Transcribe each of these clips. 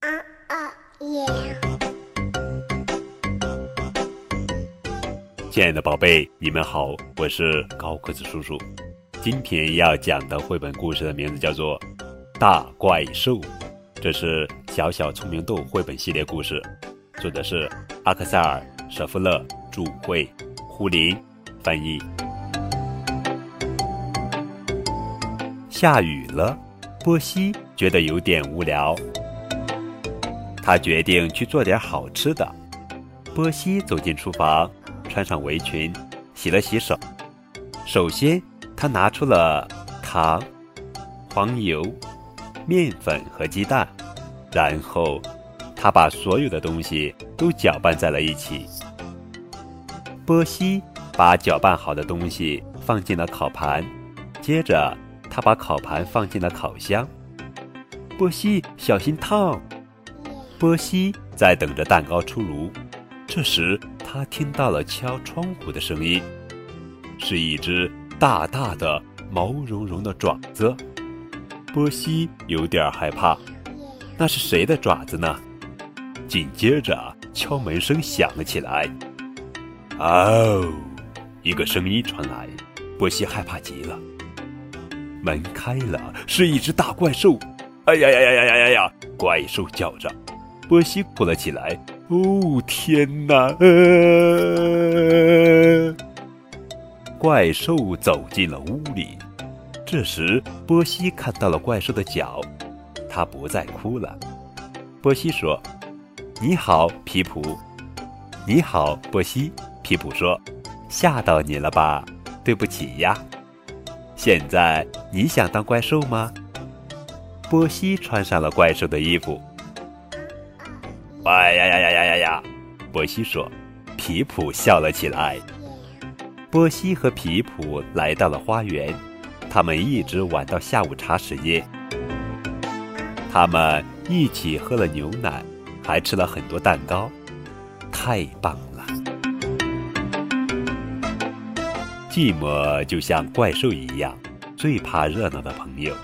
啊啊耶！亲爱的宝贝，你们好，我是高个子叔叔。今天要讲的绘本故事的名字叫做《大怪兽》，这是小小聪明豆绘本系列故事，作者是阿克塞尔·舍夫勒著，绘，胡林翻译。下雨了，波西觉得有点无聊，他决定去做点好吃的。波西走进厨房，穿上围裙，洗了洗手。首先，他拿出了糖、黄油、面粉和鸡蛋，然后他把所有的东西都搅拌在了一起。波西把搅拌好的东西放进了烤盘，接着他把烤盘放进了烤箱。波西，小心烫！波西在等着蛋糕出炉，这时他听到了敲窗户的声音，是一只。大大的毛茸茸的爪子，波西有点害怕。那是谁的爪子呢？紧接着敲门声响了起来。哦，一个声音传来，波西害怕极了。门开了，是一只大怪兽。哎呀呀呀呀呀呀呀！怪兽叫着，波西哭了起来。哦，天哪！呃怪兽走进了屋里，这时波西看到了怪兽的脚，他不再哭了。波西说：“你好，皮普。”“你好，波西。”皮普说：“吓到你了吧？对不起呀。现在你想当怪兽吗？”波西穿上了怪兽的衣服。“哎呀呀呀呀呀呀！”波西说。皮普笑了起来。波西和皮普来到了花园，他们一直玩到下午茶时间。他们一起喝了牛奶，还吃了很多蛋糕，太棒了！寂寞就像怪兽一样，最怕热闹的朋友，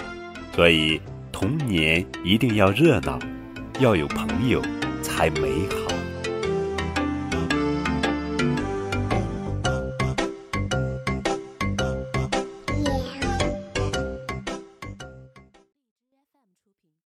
所以童年一定要热闹，要有朋友还美好。